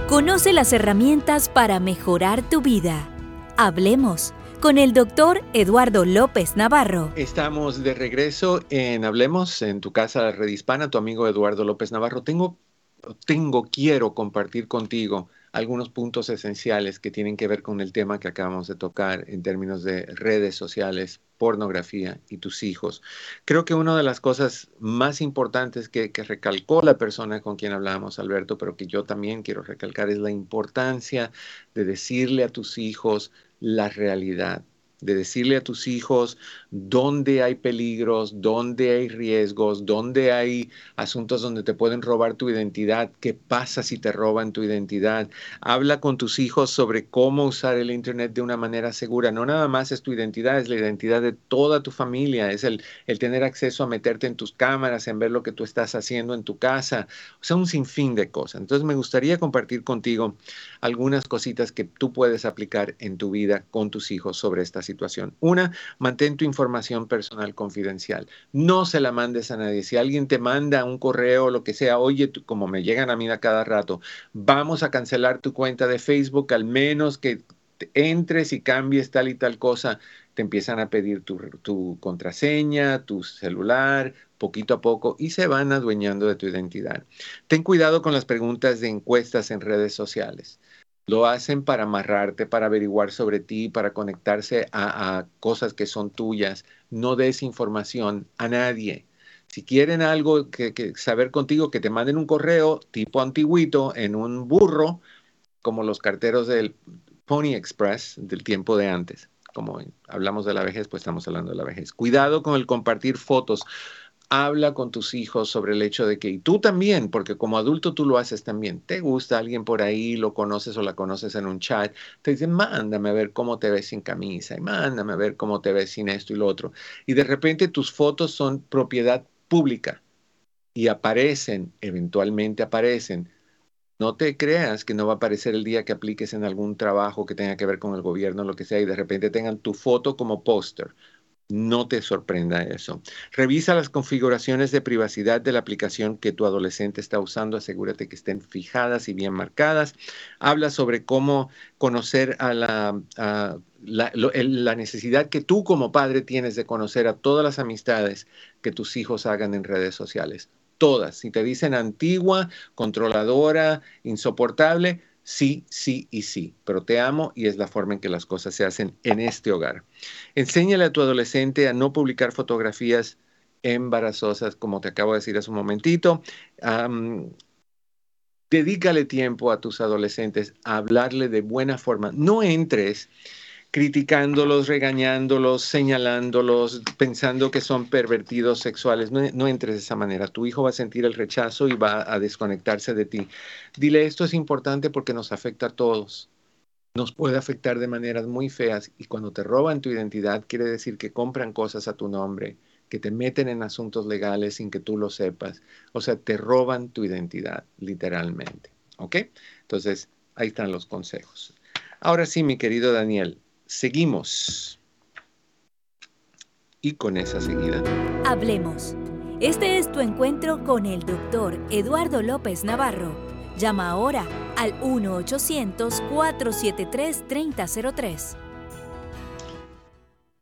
[SPEAKER 6] Conoce las herramientas para mejorar tu vida. Hablemos con el doctor Eduardo López Navarro.
[SPEAKER 2] Estamos de regreso en Hablemos, en tu casa, la red hispana, tu amigo Eduardo López Navarro. Tengo, tengo, quiero compartir contigo algunos puntos esenciales que tienen que ver con el tema que acabamos de tocar en términos de redes sociales, pornografía y tus hijos. Creo que una de las cosas más importantes que, que, recalcó la persona con quien hablábamos, Alberto, pero que yo también quiero recalcar, es la importancia de decirle a tus hijos la realidad de decirle a tus hijos dónde hay peligros, dónde hay riesgos, dónde hay asuntos donde te pueden robar tu identidad, qué pasa si te roban tu identidad. Habla con tus hijos sobre cómo usar el Internet de una manera segura. No nada más es tu identidad, es la identidad de toda tu familia, es el, tener acceso a meterte en tus cámaras, en ver lo que tú estás haciendo en tu casa, o sea, un sinfín de cosas. Entonces me gustaría compartir contigo algunas cositas que tú puedes aplicar en tu vida con tus hijos sobre esta situación. Una, mantén tu información personal confidencial. No se la mandes a nadie. Si alguien te manda un correo o lo que sea, oye, como me llegan a mí a cada rato, vamos a cancelar tu cuenta de Facebook, al menos que entres y cambies tal y tal cosa, te empiezan a pedir tu, tu, contraseña, tu celular, poquito a poco, y se van adueñando de tu identidad. Ten cuidado con las preguntas de encuestas en redes sociales. Lo hacen para amarrarte, para averiguar sobre ti, para conectarse a, cosas que son tuyas. No des información a nadie. Si quieren algo que, que, saber contigo, que te manden un correo tipo antiguito en un burro, como los carteros del Pony Express del tiempo de antes. Como hablamos de la vejez, pues estamos hablando de la vejez. Cuidado con el compartir fotos habla con tus hijos sobre el hecho de que, y tú también, porque como adulto tú lo haces también, te gusta alguien por ahí, lo conoces o la conoces en un chat, te dicen, mándame a ver cómo te ves sin camisa, y mándame a ver cómo te ves sin esto y lo otro. Y de repente tus fotos son propiedad pública y aparecen, eventualmente aparecen. No te creas que no va a aparecer el día que apliques en algún trabajo que tenga que ver con el gobierno, lo que sea, y de repente tengan tu foto como póster no te sorprenda eso. Revisa las configuraciones de privacidad de la aplicación que tu adolescente está usando. Asegúrate que estén fijadas y bien marcadas. Habla sobre cómo conocer a la, la, necesidad que tú como padre tienes de conocer a todas las amistades que tus hijos hagan en redes sociales. Todas. Si te dicen antigua, controladora, insoportable, sí, sí y sí, pero te amo y es la forma en que las cosas se hacen en este hogar. Enséñale a tu adolescente a no publicar fotografías embarazosas, como te acabo de decir hace un momentito. Dedícale tiempo a tus adolescentes a hablarle de buena forma. No entres criticándolos, regañándolos, señalándolos, pensando que son pervertidos sexuales. No, no, entres de esa manera. Tu hijo va a sentir el rechazo y va a desconectarse de ti. Dile, esto es importante porque nos afecta a todos. Nos puede afectar de maneras muy feas y cuando te roban tu identidad quiere decir que compran cosas a tu nombre, que te meten en asuntos legales sin que tú lo sepas. O sea, te roban tu identidad, literalmente. ¿Ok? Entonces, ahí están los consejos. Ahora sí, mi querido Daniel, Seguimos. Y con esa seguida.
[SPEAKER 6] Hablemos. Este es tu encuentro con el doctor Eduardo López Navarro. Llama ahora al 1-800-473-3003.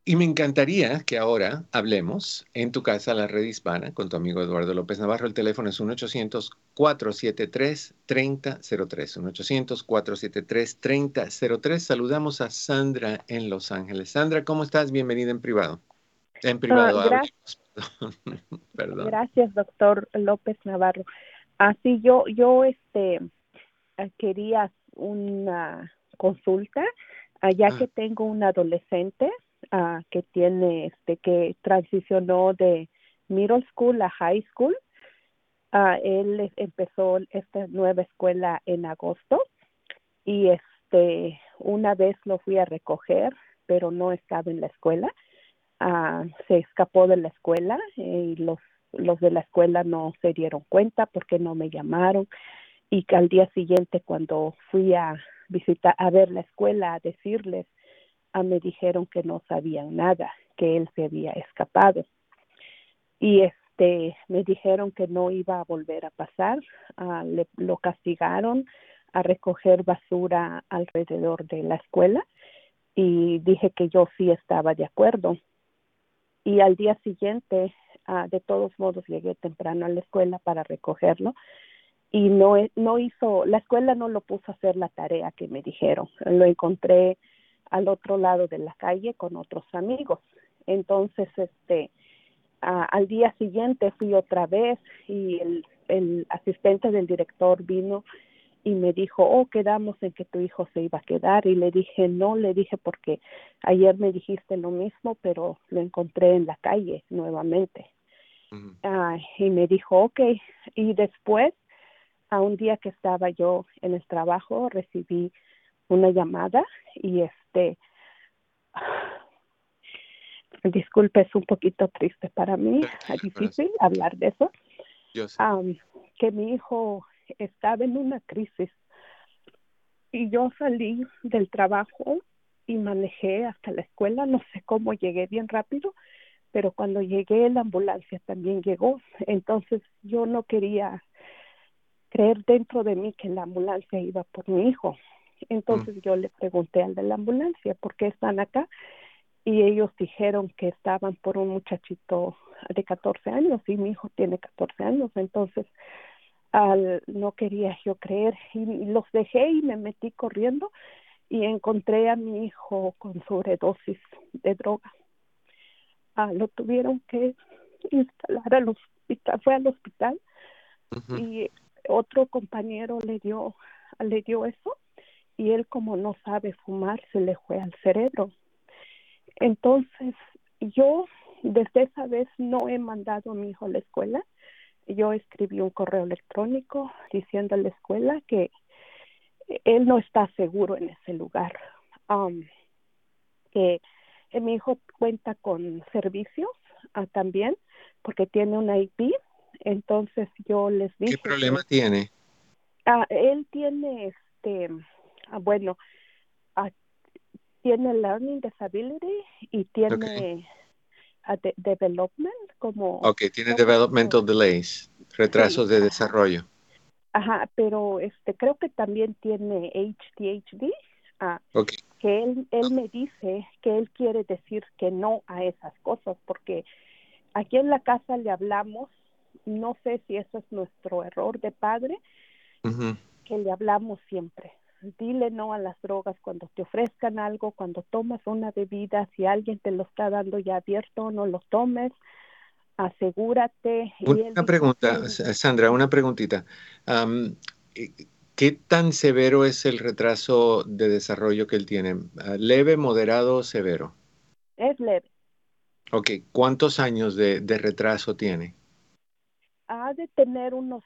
[SPEAKER 2] Y me encantaría que ahora hablemos en tu casa, la red hispana, con tu amigo Eduardo López Navarro. El teléfono es 1-800-473-3003. 1-800-473-3003. Saludamos a Sandra en Los Ángeles. Sandra, ¿cómo estás? Bienvenida en privado. En privado.
[SPEAKER 13] Uh, gracias. Perdón. gracias, doctor López Navarro. Así yo, yo este, quería una consulta ah. que tengo un adolescente uh, que tiene, este, que transicionó de middle school a high school. Uh, él empezó esta nueva escuela en agosto y este, una vez lo fui a recoger, pero no estaba en la escuela. Uh, se escapó de la escuela y los los de la escuela no se dieron cuenta porque no me llamaron y al día siguiente cuando fui a visitar a ver la escuela a decirles a, me dijeron que no sabían nada que él se había escapado. Y este me dijeron que no iba a volver a pasar ah, le, lo castigaron a recoger basura alrededor de la escuela y dije que yo sí estaba de acuerdo. Y al día siguiente Ah, de todos modos llegué temprano a la escuela para recogerlo y no no hizo la escuela no lo puso a hacer la tarea que me dijeron. Lo encontré al otro lado de la calle con otros amigos entonces este al día siguiente fui otra vez y el, el asistente del director vino y me dijo, oh, quedamos en que tu hijo se iba a quedar. Y le dije, no, le dije porque ayer me dijiste lo mismo, pero lo encontré en la calle nuevamente. Ah, y me dijo, ok. Y después, a un día que estaba yo en el trabajo, recibí una llamada y este, disculpe, es un poquito triste para mí, es difícil hablar de eso. que mi hijo estaba en una crisis y yo salí del trabajo y manejé hasta la escuela, no sé cómo llegué bien rápido pero cuando llegué la ambulancia también llegó. Entonces yo no quería creer dentro de mí que la ambulancia iba por mi hijo. Entonces yo le pregunté al de la ambulancia, ¿por qué están acá? Y ellos dijeron que estaban por un muchachito de 14 años y mi hijo tiene 14 años. Entonces al, no quería yo creer y los dejé y me metí corriendo y encontré a mi hijo con sobredosis de droga ah, lo tuvieron que instalar al hospital, fue al hospital y otro compañero le dio, le dio eso y él como no sabe fumar se le fue al cerebro. Entonces yo desde esa vez no he mandado a mi hijo a la escuela. Yo escribí un correo electrónico diciendo a la escuela que él no está seguro en ese lugar. Um, que eh, mi hijo cuenta con servicios ah, también porque tiene una IP. Entonces yo les dije.
[SPEAKER 2] ¿Qué problema tiene?
[SPEAKER 13] Ah, él tiene, este, ah, bueno, tiene learning disability y tiene development como.
[SPEAKER 2] Ok, tiene developmental delays, retrasos de desarrollo.
[SPEAKER 13] Ajá, pero este creo que también tiene HDHD. Ah,
[SPEAKER 2] okay
[SPEAKER 13] que él, él me dice que él quiere decir que no a esas cosas, porque aquí en la casa le hablamos, no sé si eso es nuestro error de padre, que le hablamos siempre. Dile no a las drogas cuando te ofrezcan algo, cuando tomas una bebida, si alguien te lo está dando ya abierto, no lo tomes, asegúrate.
[SPEAKER 2] Una pregunta, Sandra, una preguntita. ¿Qué tan severo es el retraso de desarrollo que él tiene? Ah, ¿Leve, moderado, severo?
[SPEAKER 13] Es leve.
[SPEAKER 2] Ok, ¿cuántos años de, retraso tiene?
[SPEAKER 13] Ha de tener unos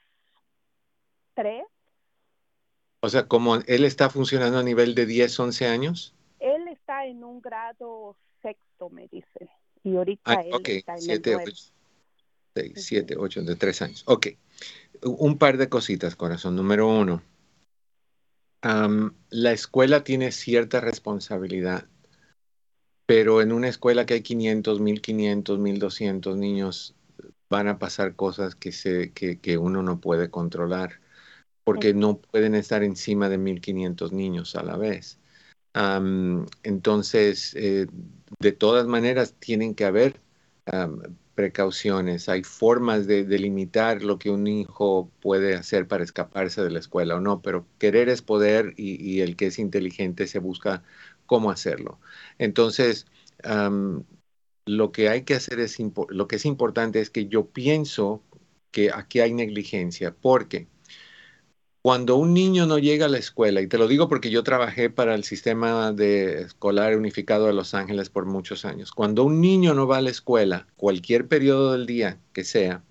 [SPEAKER 13] tres.
[SPEAKER 2] O sea, como él está funcionando a nivel de 10, 11 años.
[SPEAKER 13] Él está en un grado sexto, me dice. Y ahorita él está en siete, el
[SPEAKER 2] 6, 7, 8, de 3 años. Ok. Un par de cositas, corazón. Número uno la escuela tiene cierta responsabilidad, pero en una escuela que hay 500, 1500, 1200 niños, van a pasar cosas que, se, que, uno no puede controlar, porque no pueden estar encima de 1500 niños a la vez. entonces, eh, de todas maneras, tienen que haber precauciones, hay formas de delimitar lo que un hijo puede hacer para escaparse de la escuela o no, pero querer es poder y, el que es inteligente se busca cómo hacerlo. Entonces, lo que hay que hacer es, lo que es importante es que yo pienso que aquí hay negligencia, porque Cuando un niño no llega a la escuela, y te lo digo porque yo trabajé para el sistema de escolar unificado de Los Ángeles por muchos años, cuando un niño no va a la escuela, cualquier periodo del día que sea,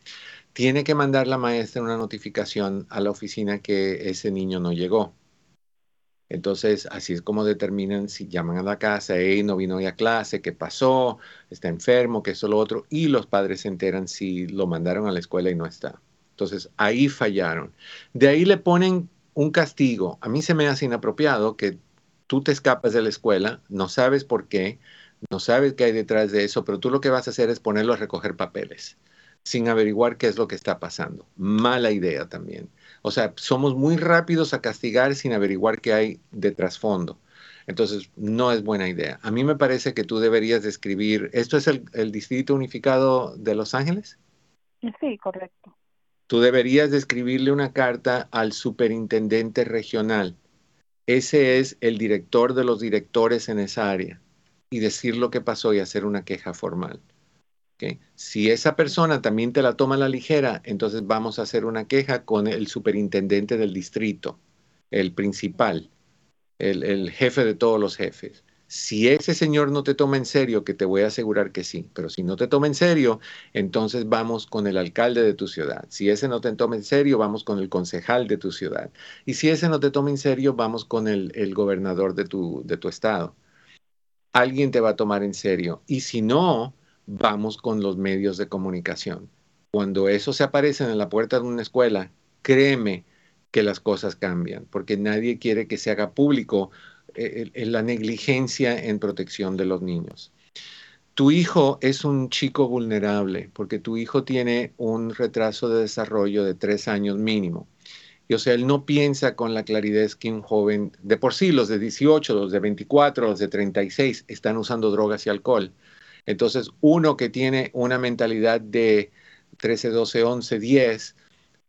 [SPEAKER 2] tiene que mandar la maestra una notificación a la oficina que ese niño no llegó. Entonces, así es como determinan si llaman a la casa, hey, no vino hoy a clase, qué pasó, está enfermo, qué eso, lo otro, y los padres se enteran si lo mandaron a la escuela y no está. Entonces, ahí fallaron. De ahí le ponen un castigo. A mí se me hace inapropiado que tú te escapas de la escuela, no sabes por qué, no sabes qué hay detrás de eso, pero tú lo que vas a hacer es ponerlo a recoger papeles sin averiguar qué es lo que está pasando. Mala idea también. O sea, somos muy rápidos a castigar sin averiguar qué hay de trasfondo. Entonces, no es buena idea. A mí me parece que tú deberías describir, ¿esto es el, el Distrito Unificado de Los Ángeles?
[SPEAKER 13] Sí, correcto
[SPEAKER 2] tú deberías de escribirle una carta al superintendente regional. Ese es el director de los directores en esa área y decir lo que pasó y hacer una queja formal. Si esa persona también te la toma a la ligera, entonces vamos a hacer una queja con el superintendente del distrito, el principal, el jefe de todos los jefes. Si ese señor no te toma en serio, que te voy a asegurar que sí, pero si no te toma en serio, entonces vamos con el alcalde de tu ciudad. Si ese no te toma en serio, vamos con el concejal de tu ciudad. Y si ese no te toma en serio, vamos con el, gobernador de tu, de tu estado. Alguien te va a tomar en serio. Y si no, vamos con los medios de comunicación. Cuando eso se aparece en la puerta de una escuela, créeme que las cosas cambian, porque nadie quiere que se haga público la negligencia en protección de los niños. Tu hijo es un chico vulnerable porque tu hijo tiene un retraso de desarrollo de tres años mínimo. Y o sea, él no piensa con la claridad que un joven, de por sí los de 18, los de 24, los de 36 están usando drogas y alcohol. Entonces, uno que tiene una mentalidad de 13, 12, 11, 10,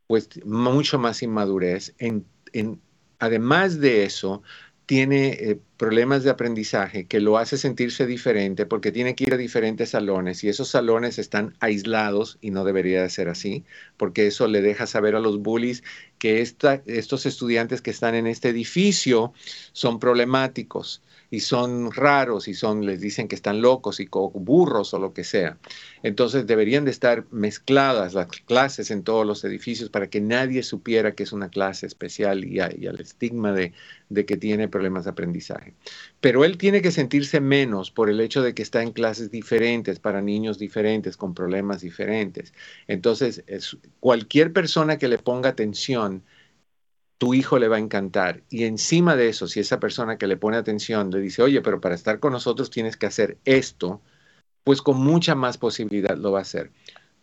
[SPEAKER 2] pues mucho más inmadurez. En, en, además de eso, tiene eh, problemas de aprendizaje que lo hace sentirse diferente porque tiene que ir a diferentes salones y esos salones están aislados y no debería de ser así porque eso le deja saber a los bullies que estos estudiantes que están en este edificio son problemáticos y son raros y son, les dicen que están locos y burros o lo que sea. Entonces deberían de estar mezcladas las clases en todos los edificios para que nadie supiera que es una clase especial y, al estigma de, de que tiene problemas de aprendizaje. Pero él tiene que sentirse menos por el hecho de que está en clases diferentes, para niños diferentes, con problemas diferentes. Entonces, es, cualquier persona que le ponga atención, tu hijo le va a encantar. Y encima de eso, si esa persona que le pone atención le dice, oye, pero para estar con nosotros tienes que hacer esto, pues con mucha más posibilidad lo va a hacer.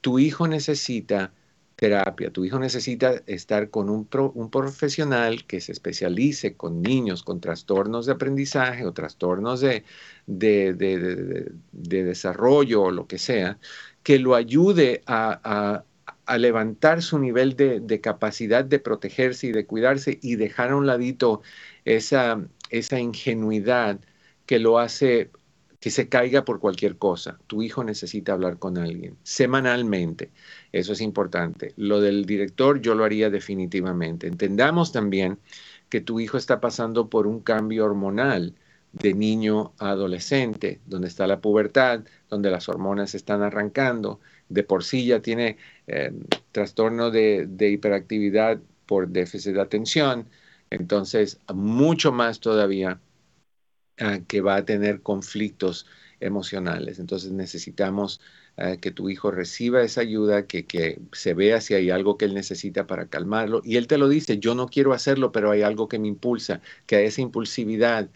[SPEAKER 2] Tu hijo necesita terapia, tu hijo necesita estar con un, un profesional que se especialice con niños con trastornos de aprendizaje o trastornos de, de, de, de desarrollo o lo que sea, que lo ayude a levantar su nivel de, capacidad de protegerse y de cuidarse y dejar a un ladito esa, esa ingenuidad que lo hace que se caiga por cualquier cosa. Tu hijo necesita hablar con alguien semanalmente. Eso es importante. Lo del director yo lo haría definitivamente. Entendamos también que tu hijo está pasando por un cambio hormonal de niño a adolescente, donde está la pubertad, donde las hormonas están arrancando, de por sí ya tiene eh, trastorno de, hiperactividad por déficit de atención, entonces mucho más todavía ah, que va a tener conflictos emocionales. Entonces necesitamos ah, que tu hijo reciba esa ayuda, que, que, se vea si hay algo que él necesita para calmarlo. Y él te lo dice, yo no quiero hacerlo, pero hay algo que me impulsa, que a esa impulsividad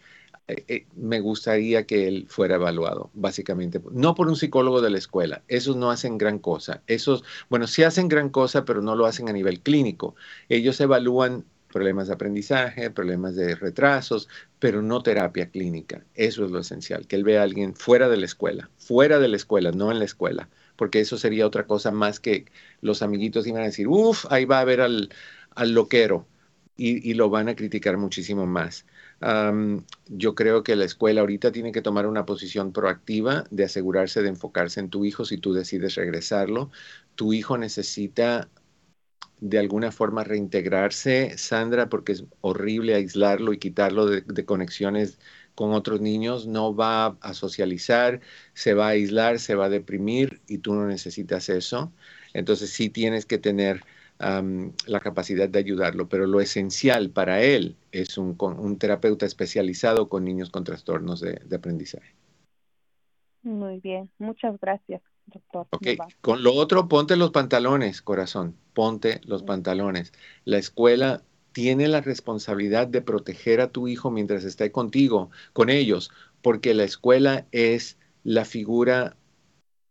[SPEAKER 2] eh, eh, me gustaría que él fuera evaluado, básicamente. No por un psicólogo de la escuela. Esos no hacen gran cosa. Esos, bueno, sí hacen gran cosa, pero no lo hacen a nivel clínico. Ellos evalúan problemas de aprendizaje, problemas de retrasos, pero no terapia clínica. Eso es lo esencial, que él vea a alguien fuera de la escuela, fuera de la escuela, no en la escuela, porque eso sería otra cosa más que los amiguitos iban a decir, uff, ahí va a ver al, al loquero y, y, lo van a criticar muchísimo más yo creo que la escuela ahorita tiene que tomar una posición proactiva de asegurarse de enfocarse en tu hijo si tú decides regresarlo. Tu hijo necesita de alguna forma reintegrarse, Sandra, porque es horrible aislarlo y quitarlo de, de conexiones con otros niños, no va a socializar, se va a aislar, se va a deprimir y tú no necesitas eso. Entonces sí tienes que tener la capacidad de ayudarlo, pero lo esencial para él es un, un terapeuta especializado con niños con trastornos de, aprendizaje.
[SPEAKER 13] Muy bien, muchas gracias, doctor.
[SPEAKER 2] Ok, con lo otro, ponte los pantalones, corazón, ponte los pantalones. La escuela tiene la responsabilidad de proteger a tu hijo mientras esté contigo, con ellos, porque la escuela es la figura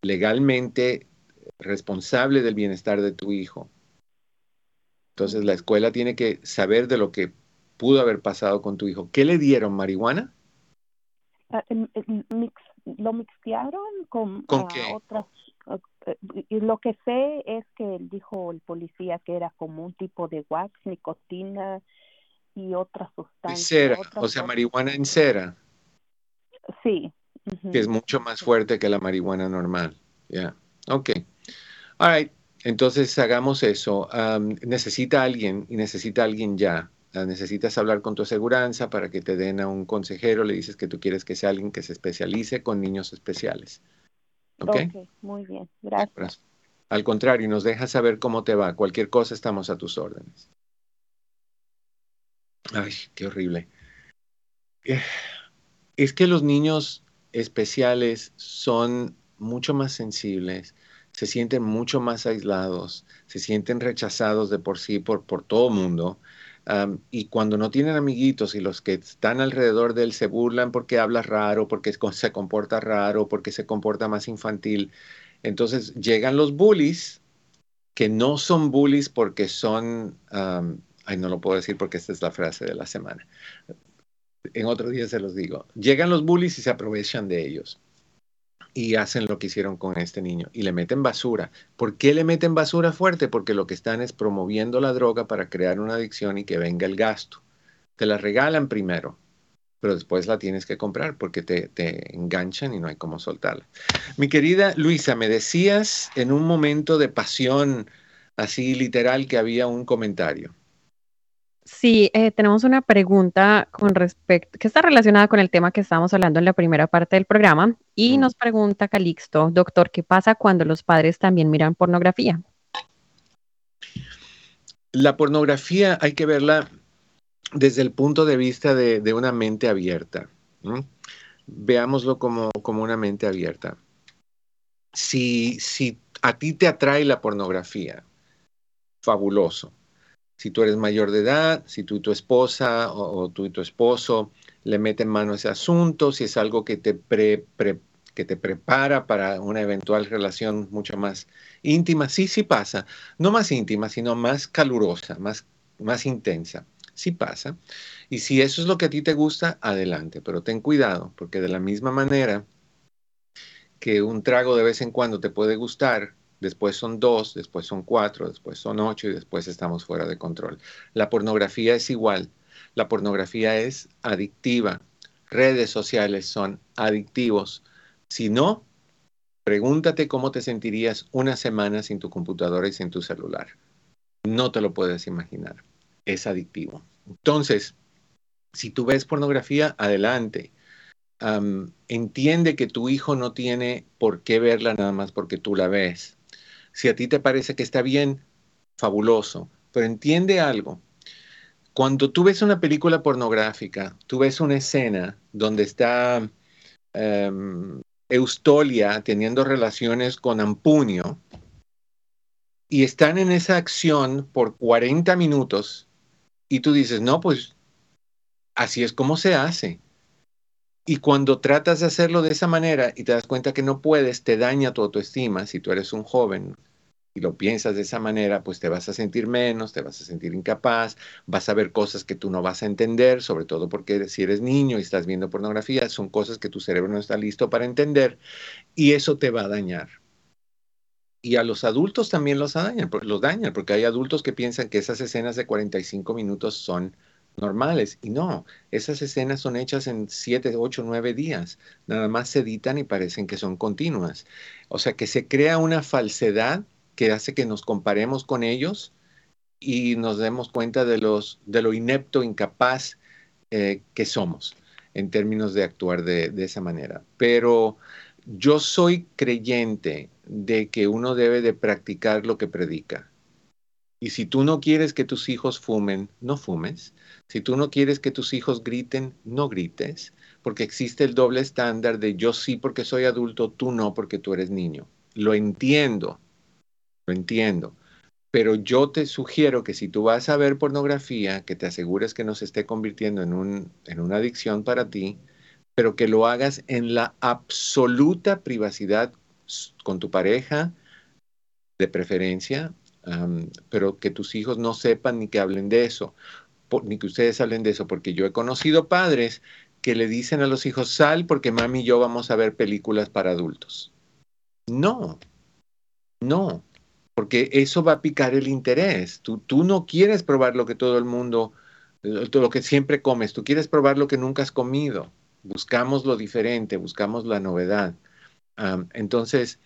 [SPEAKER 2] legalmente responsable del bienestar de tu hijo. Entonces la escuela tiene que saber de lo que pudo haber pasado con tu hijo. ¿Qué le dieron? ¿Marihuana?
[SPEAKER 13] Ah, lo mixtearon con,
[SPEAKER 2] ¿Con
[SPEAKER 13] otras. Eh, y lo que sé es que dijo el policía que era como un tipo de wax, nicotina y otras sustancias.
[SPEAKER 2] Cera, o sea, marihuana en cera.
[SPEAKER 13] Sí.
[SPEAKER 2] Que es mucho más fuerte que la marihuana normal. Ya, ok. All right. Entonces hagamos eso. necesita alguien y necesita alguien ya. Ah, necesitas hablar con tu aseguranza para que te den a un consejero. Le dices que tú quieres que sea alguien que se especialice con niños especiales. ¿Ok?
[SPEAKER 13] muy bien. Gracias.
[SPEAKER 2] Al contrario, nos dejas saber cómo te va. Cualquier cosa estamos a tus órdenes. Ay, qué horrible. Es que los niños especiales son mucho más sensibles se sienten mucho más aislados, se sienten rechazados de por sí por, por todo mundo. y cuando no tienen amiguitos y los que están alrededor de él se burlan porque habla raro, porque se comporta raro, porque se comporta más infantil, entonces llegan los bullies, que no son bullies porque son, ay, no lo puedo decir porque esta es la frase de la semana. En otro día se los digo. Llegan los bullies y se aprovechan de ellos y hacen lo que hicieron con este niño y le meten basura. ¿Por qué le meten basura fuerte? Porque lo que están es promoviendo la droga para crear una adicción y que venga el gasto. Te la regalan primero, pero después la tienes que comprar porque te, te enganchan y no hay cómo soltarla. Mi querida Luisa, me decías en un momento de pasión así literal que había un comentario.
[SPEAKER 3] Sí, eh, tenemos una pregunta con respecto, que está relacionada con el tema que estábamos hablando en la primera parte del programa. Y nos pregunta Calixto, doctor, ¿qué pasa cuando los padres también miran pornografía?
[SPEAKER 2] La pornografía hay que verla desde el punto de vista de, una mente abierta. Veámoslo como, como, una mente abierta. Si, si a ti te atrae la pornografía, fabuloso si tú eres mayor de edad, si tú y tu esposa o, tú y tu esposo le meten mano a ese asunto, si es algo que te, que te prepara para una eventual relación mucho más íntima, sí, sí pasa. No más íntima, sino más calurosa, más, más intensa. Sí pasa. Y si eso es lo que a ti te gusta, adelante. Pero ten cuidado, porque de la misma manera que un trago de vez en cuando te puede gustar, después son dos, después son cuatro, después son ocho y después estamos fuera de control. La pornografía es igual. La pornografía es adictiva. Redes sociales son adictivos. Si no, pregúntate cómo te sentirías una semana sin tu computadora y sin tu celular. No te lo puedes imaginar. Es adictivo. Entonces, si tú ves pornografía, adelante. entiende que tu hijo no tiene por qué verla nada más porque tú la ves. Si a ti te parece que está bien, fabuloso. Pero entiende algo. Cuando tú ves una película pornográfica, tú ves una escena donde está em, Eustolia teniendo relaciones con Ampunio y están en esa acción por 40 minutos y tú dices, no, pues así es como se hace. Y cuando tratas de hacerlo de esa manera y te das cuenta que no puedes, te daña tu autoestima si tú eres un joven y lo piensas de esa manera, pues te vas a sentir menos, te vas a sentir incapaz, vas a ver cosas que tú no vas a entender, sobre todo porque si eres niño y estás viendo pornografía, son cosas que tu cerebro no está listo para entender y eso te va a dañar. Y a los adultos también los dañan, los dañan, porque hay adultos que piensan que esas escenas de 45 minutos son normales. Y no, esas escenas son hechas en 7, 8, 9 días. Nada más se editan y parecen que son continuas. O sea que se crea una falsedad que hace que nos comparemos con ellos y nos demos cuenta de, los, de lo inepto, incapaz eh, que somos en términos de actuar de, de esa manera. Pero yo soy creyente de que uno debe de practicar lo que predica. Y si tú no quieres que tus hijos fumen, no fumes. Si tú no quieres que tus hijos griten, no grites, porque existe el doble estándar de yo sí porque soy adulto, tú no porque tú eres niño. Lo entiendo, lo entiendo. Pero yo te sugiero que si tú vas a ver pornografía, que te asegures que no se esté convirtiendo en, un, en una adicción para ti, pero que lo hagas en la absoluta privacidad con tu pareja, de preferencia, pero que tus hijos no sepan ni que hablen de eso, ni que ustedes hablen de eso, porque yo he conocido padres que le dicen a los hijos, sal porque mami y yo vamos a ver películas para adultos. No, no, porque eso va a picar el interés. Tú, tú no quieres probar lo que todo el mundo, lo que siempre comes, tú quieres probar lo que nunca has comido. Buscamos lo diferente, buscamos la novedad. entonces,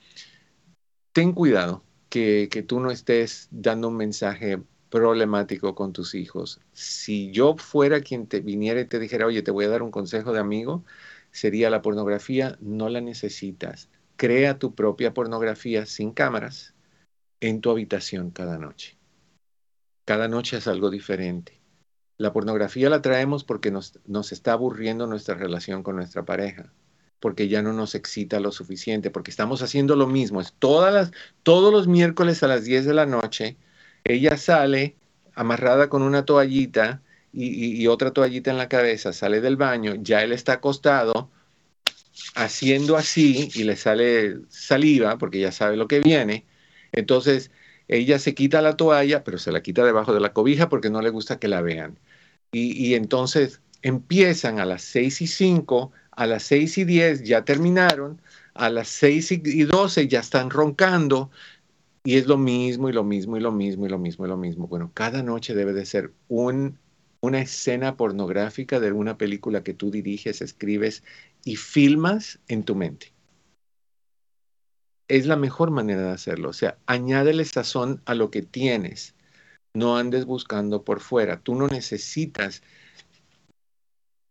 [SPEAKER 2] ten cuidado que, que tú no estés dando un mensaje problemático con tus hijos. Si yo fuera quien te viniera y te dijera, oye, te voy a dar un consejo de amigo, sería la pornografía, no la necesitas. Crea tu propia pornografía sin cámaras en tu habitación cada noche. Cada noche es algo diferente. La pornografía la traemos porque nos, nos está aburriendo nuestra relación con nuestra pareja porque ya no nos excita lo suficiente, porque estamos haciendo lo mismo. Es todas todos los miércoles a las 10 de la noche, ella sale amarrada con una toallita y, otra toallita en la cabeza, sale del baño, ya él está acostado haciendo así y le sale saliva porque ya sabe lo que viene. Entonces ella se quita la toalla, pero se la quita debajo de la cobija porque no le gusta que la vean. Y, entonces empiezan a las 6 y 5 a las 6 y 10 ya terminaron, a las 6 y 12 ya están roncando, y es lo mismo y lo mismo y lo mismo y lo mismo y lo mismo. Bueno, cada noche debe de ser un, una escena pornográfica de una película que tú diriges, escribes y filmas en tu mente. Es la mejor manera de hacerlo. O sea, añádele sazón a lo que tienes. No andes buscando por fuera. Tú no necesitas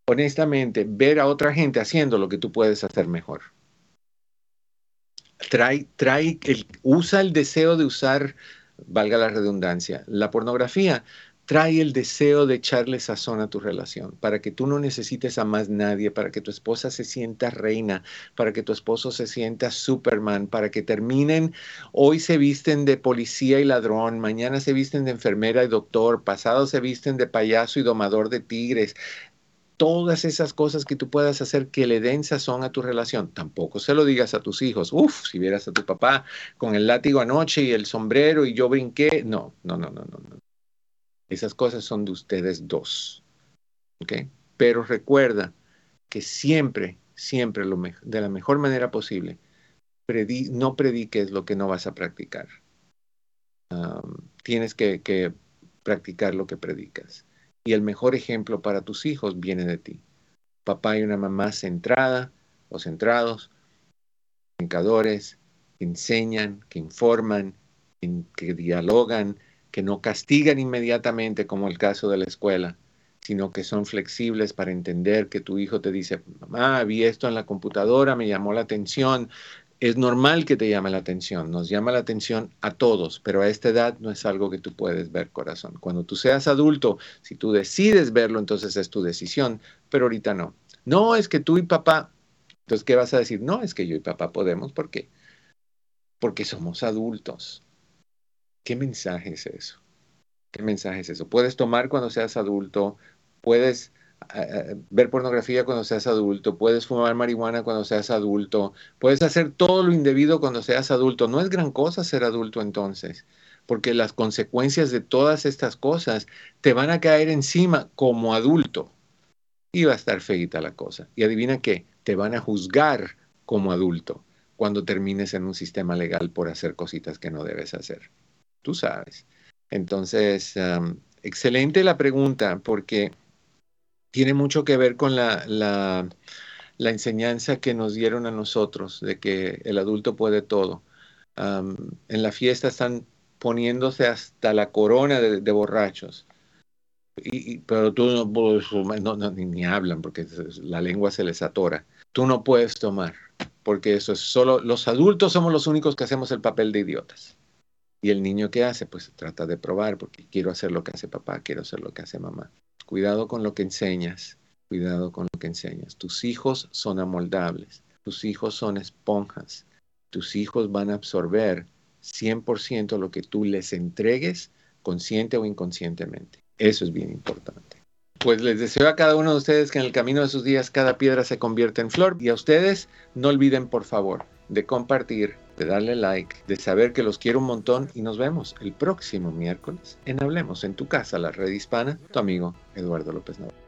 [SPEAKER 2] honestamente, ver a otra gente haciendo lo que tú puedes hacer mejor. Trae, trae, el, usa el deseo de usar, valga la redundancia, la pornografía, trae el deseo de echarle sazón a tu relación, para que tú no necesites a más nadie, para que tu esposa se sienta reina, para que tu esposo se sienta Superman, para que terminen, hoy se visten de policía y ladrón, mañana se visten de enfermera y doctor, pasado se visten de payaso y domador de tigres, todas esas cosas que tú puedas hacer que le den sazón a tu relación. Tampoco se lo digas a tus hijos. Uf, si vieras a tu papá con el látigo anoche y el sombrero y yo brinqué. No, no, no, no, no. no. Esas cosas son de ustedes dos. ¿Ok? Pero recuerda que siempre, siempre lo de la mejor manera posible, no prediques lo que no vas a practicar. tienes que, que practicar lo que predicas y el mejor ejemplo para tus hijos viene de ti. Papá y una mamá centrada o centrados, educadores, que enseñan, que informan, que dialogan, que no castigan inmediatamente como el caso de la escuela, sino que son flexibles para entender que tu hijo te dice, mamá, vi esto en la computadora, me llamó la atención, es normal que te llame la atención, nos llama la atención a todos, pero a esta edad no es algo que tú puedes ver, corazón. Cuando tú seas adulto, si tú decides verlo, entonces es tu decisión, pero ahorita no. No, es que tú y papá, entonces, ¿qué vas a decir? No, es que yo y papá podemos, ¿por qué? Porque somos adultos. ¿Qué mensaje es eso? ¿Qué mensaje es eso? Puedes tomar cuando seas adulto, puedes ver pornografía cuando seas adulto, puedes fumar marihuana cuando seas adulto, puedes hacer todo lo indebido cuando seas adulto. No es gran cosa ser adulto entonces, porque las consecuencias de todas estas cosas te van a caer encima como adulto. Y va a estar feita la cosa. Y adivina qué, te van a juzgar como adulto cuando termines en un sistema legal por hacer cositas que no debes hacer. Tú sabes. Entonces, excelente la pregunta, porque tiene mucho que ver con la, la, enseñanza que nos dieron a nosotros de que el adulto puede todo. en la fiesta están poniéndose hasta la corona de, borrachos. Y, pero tú no no, ni, ni, hablan porque la lengua se les atora. Tú no puedes tomar, porque eso es solo, los adultos somos los únicos que hacemos el papel de idiotas. Y el niño qué hace? Pues trata de probar, porque quiero hacer lo que hace papá, quiero hacer lo que hace mamá. Cuidado con lo que enseñas, cuidado con lo que enseñas. Tus hijos son amoldables, tus hijos son esponjas, tus hijos van a absorber 100% lo que tú les entregues, consciente o inconscientemente. Eso es bien importante. Pues les deseo a cada uno de ustedes que en el camino de sus días cada piedra se convierta en flor. Y a ustedes no olviden por favor de compartir, de darle like, de saber que los quiero un montón y nos vemos el próximo miércoles en Hablemos en tu casa, la red hispana, tu amigo Eduardo López Navarro.